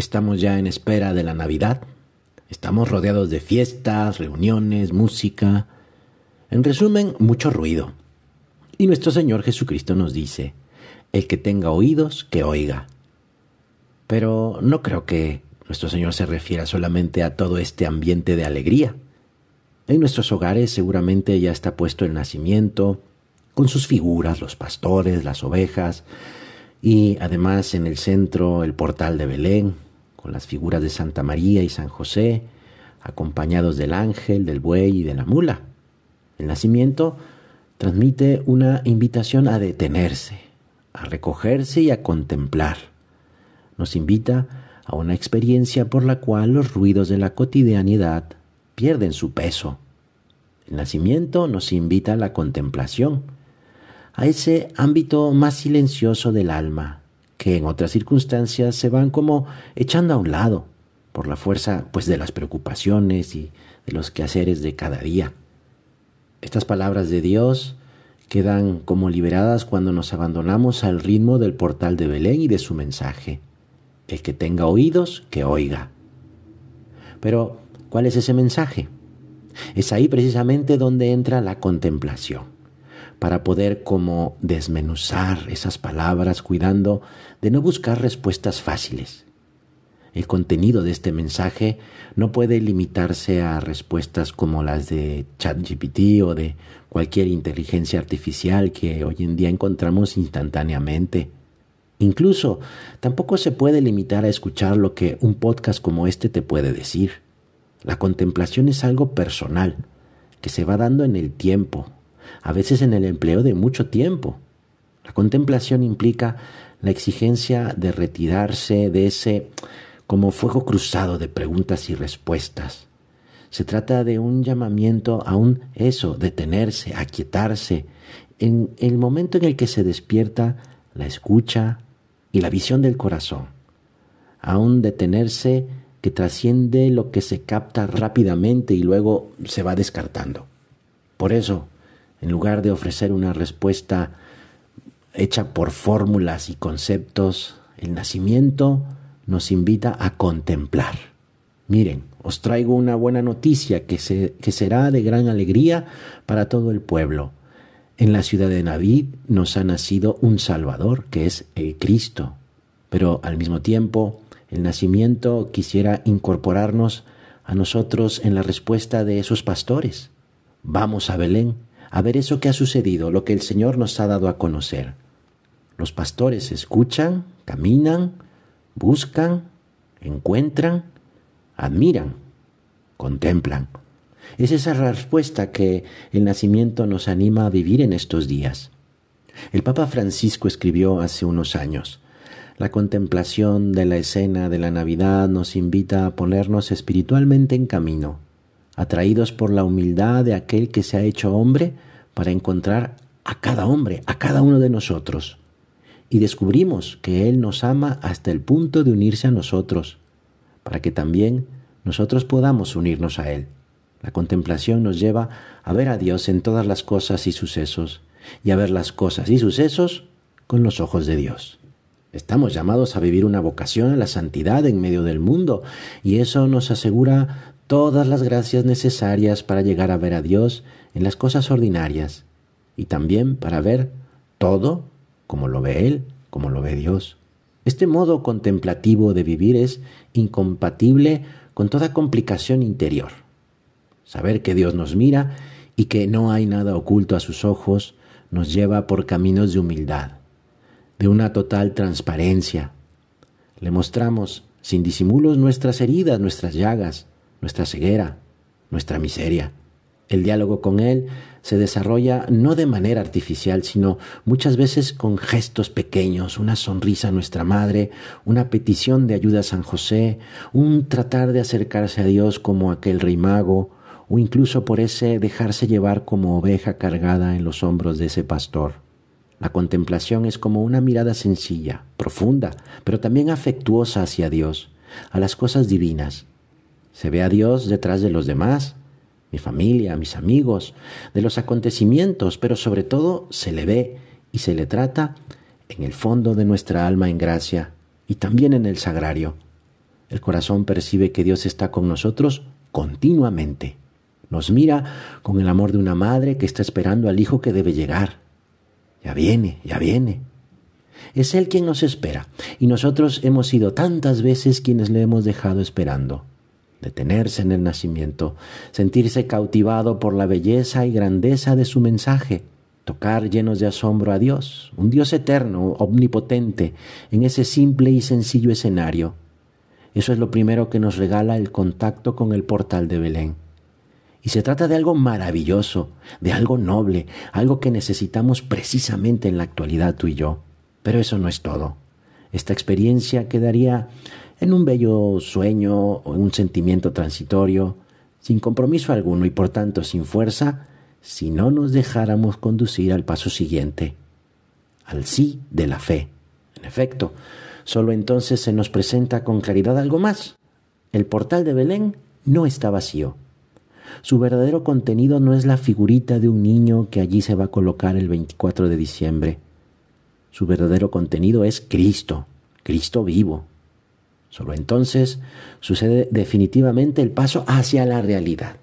Estamos ya en espera de la Navidad. Estamos rodeados de fiestas, reuniones, música. En resumen, mucho ruido. Y nuestro Señor Jesucristo nos dice, el que tenga oídos, que oiga. Pero no creo que nuestro Señor se refiera solamente a todo este ambiente de alegría. En nuestros hogares seguramente ya está puesto el nacimiento, con sus figuras, los pastores, las ovejas, y además en el centro el portal de Belén, con las figuras de Santa María y San José, acompañados del ángel, del buey y de la mula. El nacimiento transmite una invitación a detenerse, a recogerse y a contemplar. Nos invita a una experiencia por la cual los ruidos de la cotidianidad pierden su peso. El nacimiento nos invita a la contemplación, a ese ámbito más silencioso del alma, que en otras circunstancias se van como echando a un lado por la fuerza pues de las preocupaciones y de los quehaceres de cada día. Estas palabras de Dios quedan como liberadas cuando nos abandonamos al ritmo del portal de Belén y de su mensaje. El que tenga oídos, que oiga. Pero, ¿cuál es ese mensaje? Es ahí precisamente donde entra la contemplación para poder como desmenuzar esas palabras cuidando de no buscar respuestas fáciles. El contenido de este mensaje no puede limitarse a respuestas como las de ChatGPT o de cualquier inteligencia artificial que hoy en día encontramos instantáneamente. Incluso tampoco se puede limitar a escuchar lo que un podcast como este te puede decir. La contemplación es algo personal, que se va dando en el tiempo, a veces en el empleo de mucho tiempo. La contemplación implica la exigencia de retirarse de ese como fuego cruzado de preguntas y respuestas. Se trata de un llamamiento a un eso, detenerse, aquietarse, en el momento en el que se despierta la escucha y la visión del corazón, a un detenerse que trasciende lo que se capta rápidamente y luego se va descartando. Por eso, en lugar de ofrecer una respuesta hecha por fórmulas y conceptos, el nacimiento nos invita a contemplar. Miren, os traigo una buena noticia que, que será de gran alegría para todo el pueblo. En la ciudad de David nos ha nacido un Salvador, que es el Cristo. Pero al mismo tiempo, el nacimiento quisiera incorporarnos a nosotros en la respuesta de esos pastores. Vamos a Belén, a ver eso que ha sucedido, lo que el Señor nos ha dado a conocer. Los pastores escuchan, caminan, buscan, encuentran, admiran, contemplan. Es esa respuesta que el nacimiento nos anima a vivir en estos días. El Papa Francisco escribió hace unos años, la contemplación de la escena de la Navidad nos invita a ponernos espiritualmente en camino atraídos por la humildad de aquel que se ha hecho hombre para encontrar a cada hombre, a cada uno de nosotros. Y descubrimos que Él nos ama hasta el punto de unirse a nosotros, para que también nosotros podamos unirnos a Él. La contemplación nos lleva a ver a Dios en todas las cosas y sucesos, y a ver las cosas y sucesos con los ojos de Dios. Estamos llamados a vivir una vocación a la santidad en medio del mundo, y eso nos asegura todas las gracias necesarias para llegar a ver a Dios en las cosas ordinarias y también para ver todo como lo ve Él, como lo ve Dios. Este modo contemplativo de vivir es incompatible con toda complicación interior. Saber que Dios nos mira y que no hay nada oculto a sus ojos nos lleva por caminos de humildad, de una total transparencia. Le mostramos sin disimulos nuestras heridas, nuestras llagas, nuestra ceguera, nuestra miseria. El diálogo con Él se desarrolla no de manera artificial, sino muchas veces con gestos pequeños, una sonrisa a nuestra Madre, una petición de ayuda a San José, un tratar de acercarse a Dios como aquel rey mago, o incluso por ese dejarse llevar como oveja cargada en los hombros de ese pastor. La contemplación es como una mirada sencilla, profunda, pero también afectuosa hacia Dios, a las cosas divinas, se ve a Dios detrás de los demás, mi familia, mis amigos, de los acontecimientos, pero sobre todo se le ve y se le trata en el fondo de nuestra alma en gracia y también en el sagrario. El corazón percibe que Dios está con nosotros continuamente. Nos mira con el amor de una madre que está esperando al hijo que debe llegar. Ya viene, ya viene. Es Él quien nos espera, y nosotros hemos sido tantas veces quienes le hemos dejado esperando. Detenerse en el nacimiento, sentirse cautivado por la belleza y grandeza de su mensaje, tocar llenos de asombro a Dios, un Dios eterno, omnipotente, en ese simple y sencillo escenario. Eso es lo primero que nos regala el contacto con el portal de Belén. Y se trata de algo maravilloso, de algo noble, algo que necesitamos precisamente en la actualidad tú y yo. Pero eso no es todo. Esta experiencia quedaría en un bello sueño o en un sentimiento transitorio, sin compromiso alguno y por tanto sin fuerza, si no nos dejáramos conducir al paso siguiente, al sí de la fe. En efecto, solo entonces se nos presenta con claridad algo más. El portal de Belén no está vacío. Su verdadero contenido no es la figurita de un niño que allí se va a colocar el 24 de diciembre. Su verdadero contenido es Cristo, Cristo vivo. Solo entonces sucede definitivamente el paso hacia la realidad.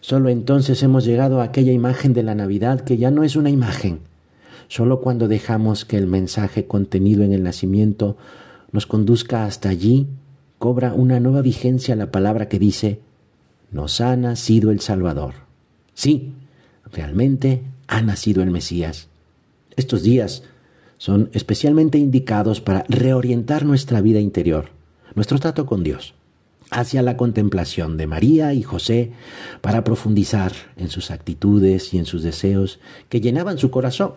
Solo entonces hemos llegado a aquella imagen de la Navidad que ya no es una imagen. Solo cuando dejamos que el mensaje contenido en el nacimiento nos conduzca hasta allí, cobra una nueva vigencia la palabra que dice, nos ha nacido el Salvador. Sí, realmente ha nacido el Mesías. Estos días son especialmente indicados para reorientar nuestra vida interior, nuestro trato con Dios, hacia la contemplación de María y José, para profundizar en sus actitudes y en sus deseos que llenaban su corazón,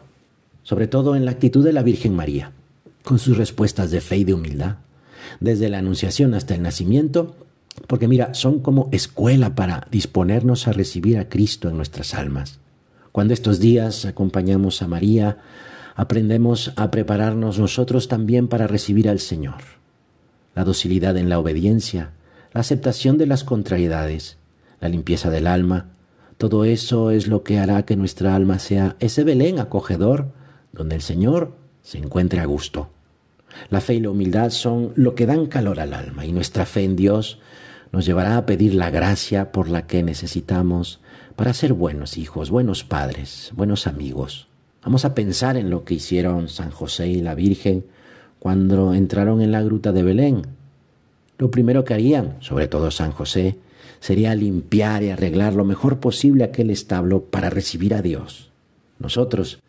sobre todo en la actitud de la Virgen María, con sus respuestas de fe y de humildad, desde la anunciación hasta el nacimiento, porque mira, son como escuela para disponernos a recibir a Cristo en nuestras almas. Cuando estos días acompañamos a María, aprendemos a prepararnos nosotros también para recibir al Señor. La docilidad en la obediencia, la aceptación de las contrariedades, la limpieza del alma, todo eso es lo que hará que nuestra alma sea ese Belén acogedor donde el Señor se encuentre a gusto. La fe y la humildad son lo que dan calor al alma y nuestra fe en Dios nos llevará a pedir la gracia por la que necesitamos para ser buenos hijos, buenos padres, buenos amigos. Vamos a pensar en lo que hicieron San José y la Virgen cuando entraron en la gruta de Belén. Lo primero que harían, sobre todo San José, sería limpiar y arreglar lo mejor posible aquel establo para recibir a Dios. Nosotros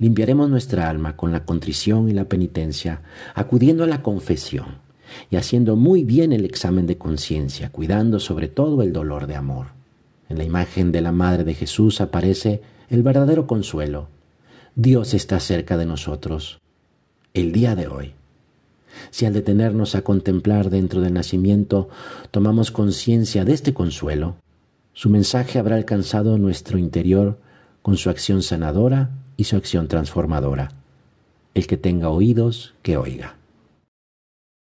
limpiaremos nuestra alma con la contrición y la penitencia, acudiendo a la confesión y haciendo muy bien el examen de conciencia, cuidando sobre todo el dolor de amor. En la imagen de la Madre de Jesús aparece el verdadero consuelo. Dios está cerca de nosotros, el día de hoy. Si al detenernos a contemplar dentro del nacimiento tomamos conciencia de este consuelo, su mensaje habrá alcanzado nuestro interior con su acción sanadora y su acción transformadora. El que tenga oídos, que oiga.